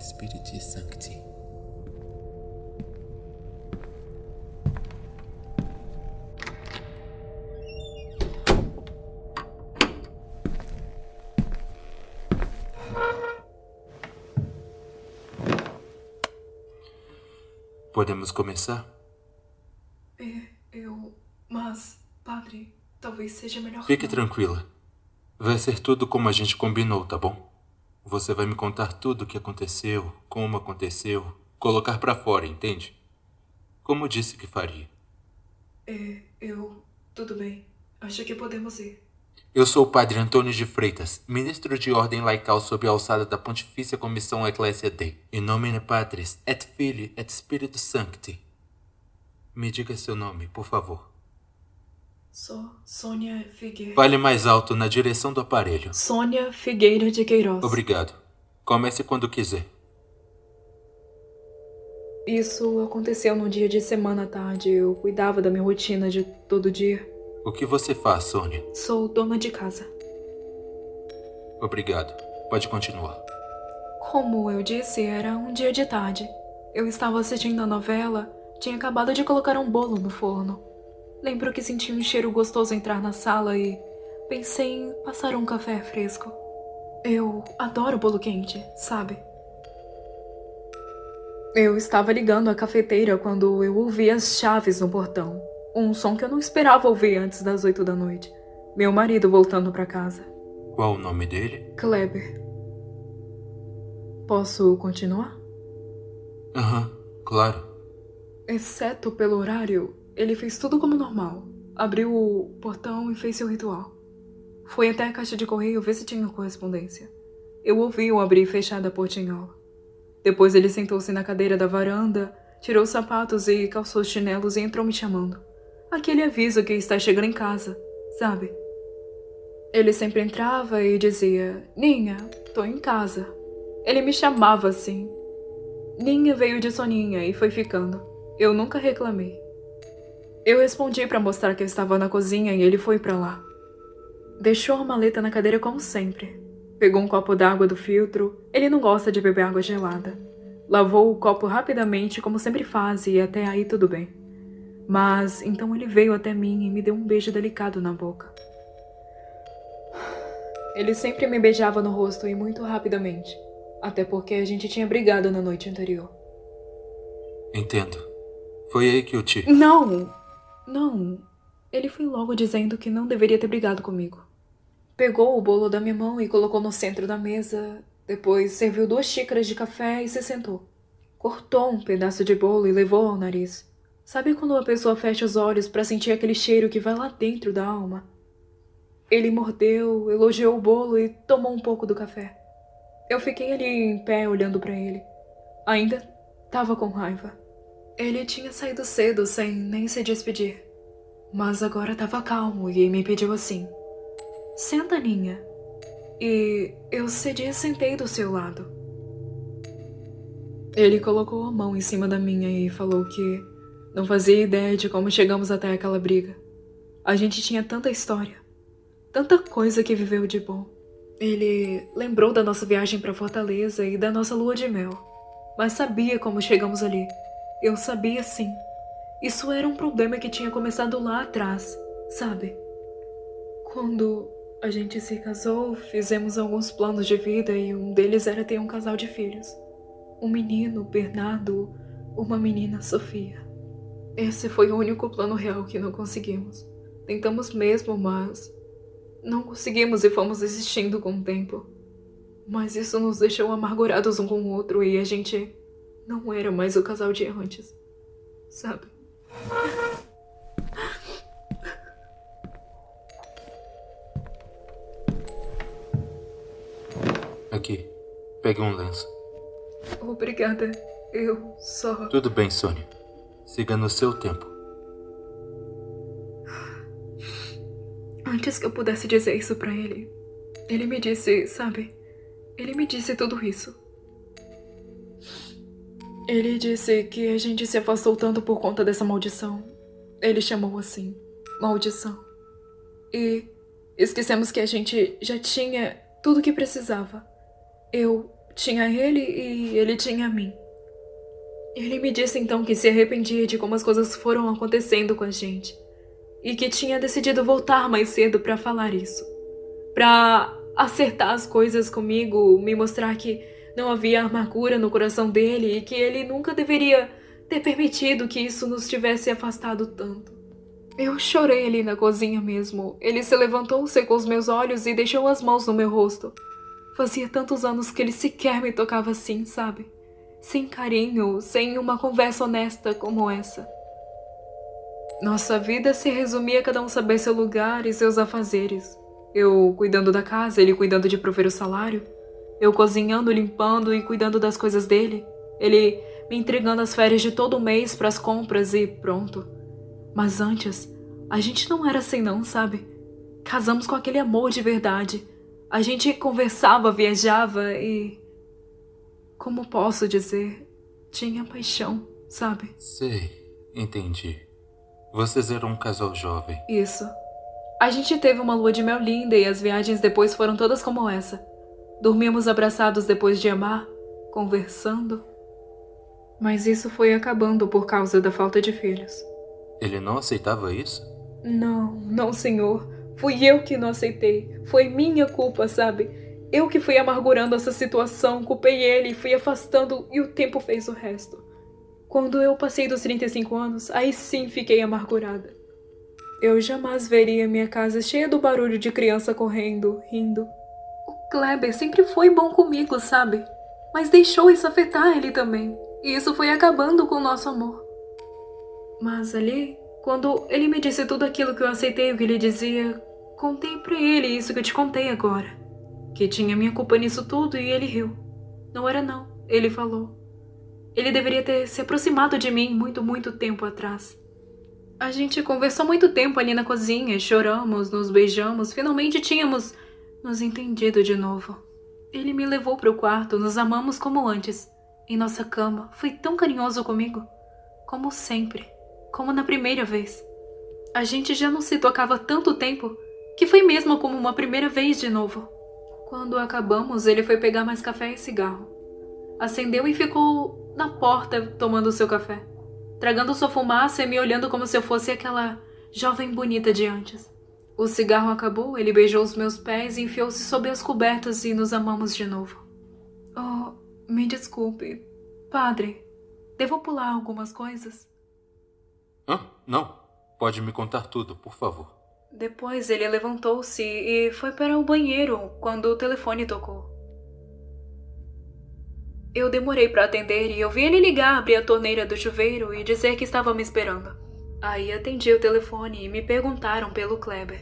Spiritus Sancti. Podemos começar? É, eu. Mas, padre, talvez seja melhor. Fique não. tranquila. Vai ser tudo como a gente combinou, tá bom? Você vai me contar tudo o que aconteceu, como aconteceu, colocar pra fora, entende? Como disse que faria. É, eu. Tudo bem. Acho que podemos ir. Eu sou o padre Antônio de Freitas, ministro de ordem laical sob a alçada da Pontifícia Comissão Ecclesia Dei. In nomine Patris, et Filii, et Spiritus Sancti. Me diga seu nome, por favor. Sou Sônia Figueira. Fale mais alto na direção do aparelho. Sônia Figueira de Queiroz. Obrigado. Comece quando quiser. Isso aconteceu num dia de semana à tarde. Eu cuidava da minha rotina de todo dia. O que você faz, Sônia? Sou dona de casa. Obrigado. Pode continuar. Como eu disse, era um dia de tarde. Eu estava assistindo a novela, tinha acabado de colocar um bolo no forno. Lembro que senti um cheiro gostoso entrar na sala e pensei em passar um café fresco. Eu adoro bolo quente, sabe? Eu estava ligando a cafeteira quando eu ouvi as chaves no portão. Um som que eu não esperava ouvir antes das oito da noite. Meu marido voltando para casa. Qual o nome dele? Kleber. Posso continuar? Aham, claro. Exceto pelo horário, ele fez tudo como normal. Abriu o portão e fez seu ritual. Foi até a caixa de correio ver se tinha correspondência. Eu ouvi-o abrir e fechar da portinhola. Depois ele sentou-se na cadeira da varanda, tirou os sapatos e calçou os chinelos e entrou me chamando. Aquele aviso que está chegando em casa, sabe? Ele sempre entrava e dizia: Ninha, tô em casa. Ele me chamava assim. Ninha veio de soninha e foi ficando. Eu nunca reclamei. Eu respondi para mostrar que eu estava na cozinha e ele foi para lá. Deixou a maleta na cadeira como sempre. Pegou um copo d'água do filtro. Ele não gosta de beber água gelada. Lavou o copo rapidamente, como sempre faz, e até aí tudo bem. Mas então ele veio até mim e me deu um beijo delicado na boca. Ele sempre me beijava no rosto e muito rapidamente, até porque a gente tinha brigado na noite anterior. Entendo. Foi aí que eu te. Não! Não. Ele foi logo dizendo que não deveria ter brigado comigo. Pegou o bolo da minha mão e colocou no centro da mesa. Depois serviu duas xícaras de café e se sentou. Cortou um pedaço de bolo e levou ao nariz. Sabe quando uma pessoa fecha os olhos para sentir aquele cheiro que vai lá dentro da alma? Ele mordeu, elogiou o bolo e tomou um pouco do café. Eu fiquei ali em pé olhando para ele. Ainda estava com raiva. Ele tinha saído cedo sem nem se despedir. Mas agora estava calmo e me pediu assim: Senta, Ninha. E eu cedi e sentei do seu lado. Ele colocou a mão em cima da minha e falou que não fazia ideia de como chegamos até aquela briga. A gente tinha tanta história, tanta coisa que viveu de bom. Ele lembrou da nossa viagem para Fortaleza e da nossa lua de mel, mas sabia como chegamos ali. Eu sabia sim. Isso era um problema que tinha começado lá atrás, sabe? Quando a gente se casou, fizemos alguns planos de vida e um deles era ter um casal de filhos. Um menino, Bernardo, uma menina, Sofia. Esse foi o único plano real que não conseguimos. Tentamos mesmo, mas não conseguimos e fomos desistindo com o tempo. Mas isso nos deixou amargurados um com o outro e a gente não era mais o casal de antes. Sabe? Aqui. Pegue um lenço. Obrigada. Eu só. Tudo bem, Sônia. Siga no seu tempo. Antes que eu pudesse dizer isso pra ele, ele me disse, sabe? Ele me disse tudo isso. Ele disse que a gente se afastou tanto por conta dessa maldição. Ele chamou assim, maldição. E esquecemos que a gente já tinha tudo o que precisava. Eu tinha ele e ele tinha mim. Ele me disse então que se arrependia de como as coisas foram acontecendo com a gente e que tinha decidido voltar mais cedo para falar isso. Para acertar as coisas comigo, me mostrar que não havia amargura no coração dele e que ele nunca deveria ter permitido que isso nos tivesse afastado tanto. Eu chorei ali na cozinha mesmo. Ele se levantou, secou os meus olhos e deixou as mãos no meu rosto. Fazia tantos anos que ele sequer me tocava assim, sabe? Sem carinho, sem uma conversa honesta como essa. Nossa vida se resumia a cada um saber seu lugar e seus afazeres. Eu cuidando da casa, ele cuidando de prover o salário. Eu cozinhando, limpando e cuidando das coisas dele. Ele me entregando as férias de todo mês para as compras e pronto. Mas antes, a gente não era assim não, sabe? Casamos com aquele amor de verdade. A gente conversava, viajava e. Como posso dizer? Tinha paixão, sabe? Sei, entendi. Vocês eram um casal jovem. Isso. A gente teve uma lua de mel linda e as viagens depois foram todas como essa. Dormíamos abraçados depois de amar, conversando. Mas isso foi acabando por causa da falta de filhos. Ele não aceitava isso? Não, não, senhor. Fui eu que não aceitei. Foi minha culpa, sabe? Eu que fui amargurando essa situação, culpei ele fui afastando e o tempo fez o resto. Quando eu passei dos 35 anos, aí sim fiquei amargurada. Eu jamais veria minha casa cheia do barulho de criança correndo, rindo. Kleber sempre foi bom comigo, sabe? Mas deixou isso afetar ele também. E isso foi acabando com o nosso amor. Mas ali, quando ele me disse tudo aquilo que eu aceitei o que ele dizia, contei para ele isso que eu te contei agora. Que tinha minha culpa nisso tudo e ele riu. Não era não, ele falou. Ele deveria ter se aproximado de mim muito, muito tempo atrás. A gente conversou muito tempo ali na cozinha, choramos, nos beijamos, finalmente tínhamos nos entendido de novo. Ele me levou para o quarto, nos amamos como antes. Em nossa cama, foi tão carinhoso comigo. Como sempre como na primeira vez. A gente já não se tocava tanto tempo que foi mesmo como uma primeira vez de novo. Quando acabamos, ele foi pegar mais café e cigarro. Acendeu e ficou na porta tomando seu café, tragando sua fumaça e me olhando como se eu fosse aquela jovem bonita de antes. O cigarro acabou, ele beijou os meus pés e enfiou-se sob as cobertas e nos amamos de novo. Oh, me desculpe, padre. Devo pular algumas coisas? Hã? Não. Pode me contar tudo, por favor. Depois ele levantou-se e foi para o banheiro quando o telefone tocou. Eu demorei para atender e ouvi ele ligar, abrir a torneira do chuveiro e dizer que estava me esperando. Aí atendi o telefone e me perguntaram pelo Kleber.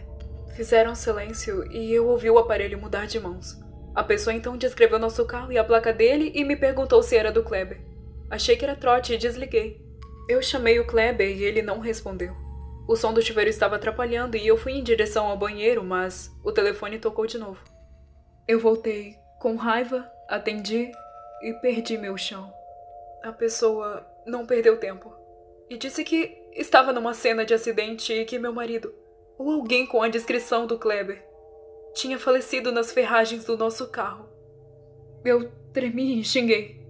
Fizeram silêncio e eu ouvi o aparelho mudar de mãos. A pessoa então descreveu nosso carro e a placa dele e me perguntou se era do Kleber. Achei que era trote e desliguei. Eu chamei o Kleber e ele não respondeu. O som do chuveiro estava atrapalhando e eu fui em direção ao banheiro, mas o telefone tocou de novo. Eu voltei com raiva, atendi e perdi meu chão. A pessoa não perdeu tempo e disse que estava numa cena de acidente e que meu marido, ou alguém com a descrição do Kleber, tinha falecido nas ferragens do nosso carro. Eu tremi e xinguei.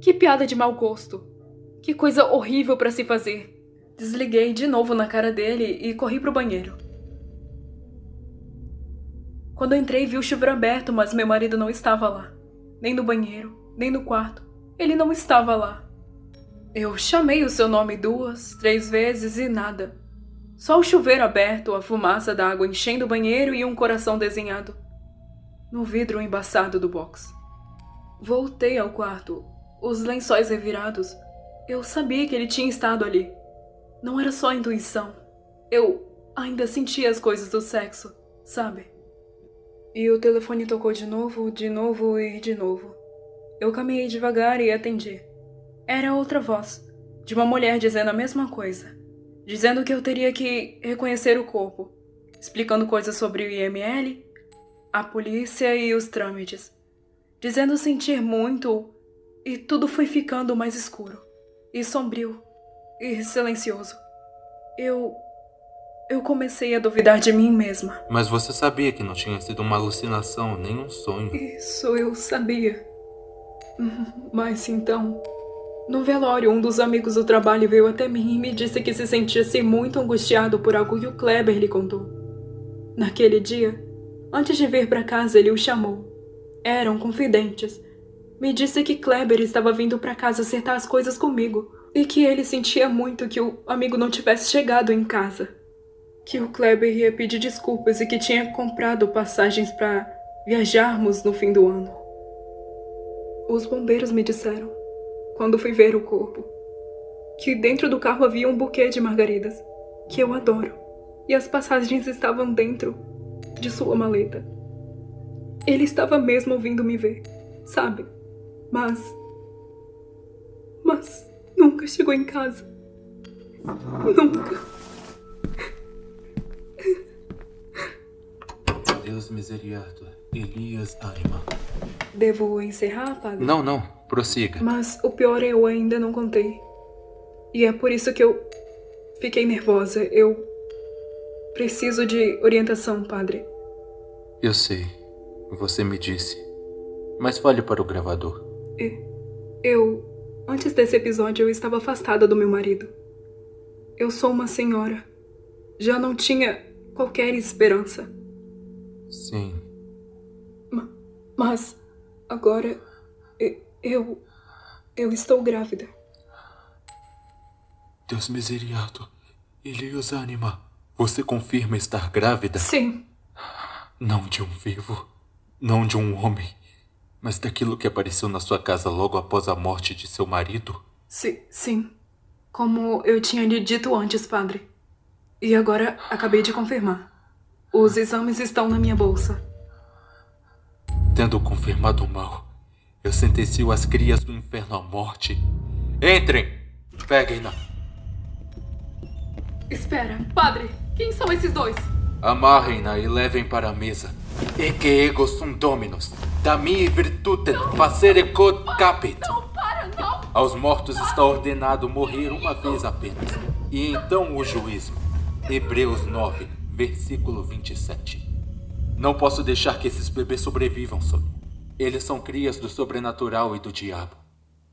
Que piada de mau gosto! Que coisa horrível para se fazer. Desliguei de novo na cara dele e corri pro banheiro. Quando entrei, vi o chuveiro aberto, mas meu marido não estava lá. Nem no banheiro, nem no quarto. Ele não estava lá. Eu chamei o seu nome duas, três vezes e nada. Só o chuveiro aberto, a fumaça da água enchendo o banheiro e um coração desenhado no vidro embaçado do box. Voltei ao quarto, os lençóis revirados, eu sabia que ele tinha estado ali. Não era só intuição. Eu ainda sentia as coisas do sexo, sabe? E o telefone tocou de novo, de novo e de novo. Eu caminhei devagar e atendi. Era outra voz, de uma mulher dizendo a mesma coisa. Dizendo que eu teria que reconhecer o corpo, explicando coisas sobre o IML, a polícia e os trâmites. Dizendo sentir muito e tudo foi ficando mais escuro e sombrio e silencioso. Eu. Eu comecei a duvidar de mim mesma. Mas você sabia que não tinha sido uma alucinação nem um sonho. Isso eu sabia. Mas então, no velório, um dos amigos do trabalho veio até mim e me disse que se sentia-se muito angustiado por algo que o Kleber lhe contou. Naquele dia, antes de vir para casa, ele o chamou. Eram confidentes. Me disse que Kleber estava vindo para casa acertar as coisas comigo e que ele sentia muito que o amigo não tivesse chegado em casa. Que o Kleber ia pedir desculpas e que tinha comprado passagens para viajarmos no fim do ano. Os bombeiros me disseram, quando fui ver o corpo, que dentro do carro havia um buquê de margaridas, que eu adoro, e as passagens estavam dentro de sua maleta. Ele estava mesmo ouvindo me ver, sabe? Mas. Mas nunca chegou em casa. Nunca. Misericórdia. Elias Anima. Devo encerrar, padre? Não, não. Prossiga. Mas o pior eu ainda não contei. E é por isso que eu fiquei nervosa. Eu preciso de orientação, padre. Eu sei. Você me disse. Mas fale para o gravador. Eu. Antes desse episódio, eu estava afastada do meu marido. Eu sou uma senhora. Já não tinha qualquer esperança. Sim. Mas agora eu. Eu estou grávida. Deus misericórdia. Elios anima. Você confirma estar grávida? Sim. Não de um vivo, não de um homem, mas daquilo que apareceu na sua casa logo após a morte de seu marido? Sim, sim. Como eu tinha lhe dito antes, padre. E agora acabei de confirmar. Os exames estão na minha bolsa. Tendo confirmado o mal, eu sentencio as crias do inferno à morte. Entrem! Peguem-na! Espera, padre, quem são esses dois? Amarrem-na e levem para a mesa. E que ego sum dominus, da mi virtutem facere quod capit. Não, para, não! Aos mortos está ordenado morrer uma vez apenas. E então o juízo. Hebreus 9, versículo 27. Não posso deixar que esses bebês sobrevivam, Sônia. Eles são crias do sobrenatural e do diabo.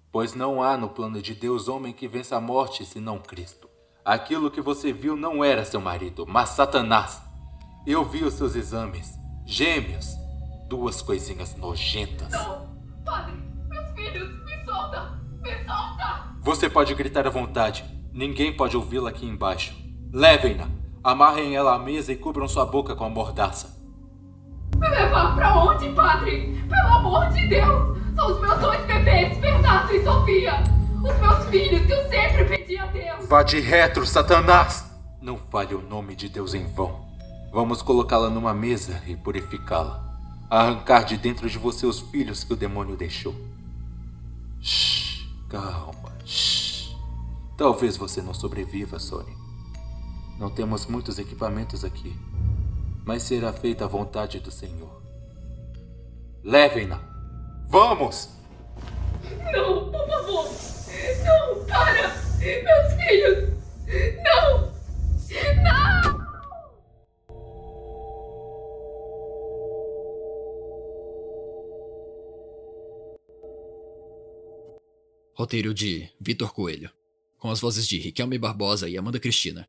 Pois não há no plano de Deus homem que vença a morte senão Cristo. Aquilo que você viu não era seu marido, mas Satanás. Eu vi os seus exames. Gêmeos. Duas coisinhas nojentas. Não! Padre, meus filhos, me solta! Me solta! Você pode gritar à vontade. Ninguém pode ouvi-la aqui embaixo. Levem-na. Amarrem ela à mesa e cubram sua boca com a mordaça. Me levar pra onde, padre? Pelo amor de Deus! São os meus dois bebês, Bernardo e Sofia! Os meus filhos que eu sempre pedi a Deus! Vá de retro, Satanás! Não fale o nome de Deus em vão. Vamos colocá-la numa mesa e purificá-la. Arrancar de dentro de você os filhos que o demônio deixou. Shh, calma, shh. Talvez você não sobreviva, Sony. Não temos muitos equipamentos aqui mas será feita a vontade do Senhor. Levem-na! Vamos! Não, por favor! Não, para! Meus filhos! Não! Não! Roteiro de Vitor Coelho, com as vozes de Riquelme Barbosa e Amanda Cristina.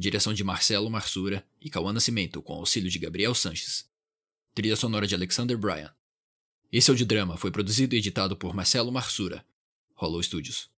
Direção de Marcelo Marsura e Cauã Nascimento, com auxílio de Gabriel Sanches. Trilha sonora de Alexander Bryan. Esse audiodrama foi produzido e editado por Marcelo Marsura. Hollow Studios.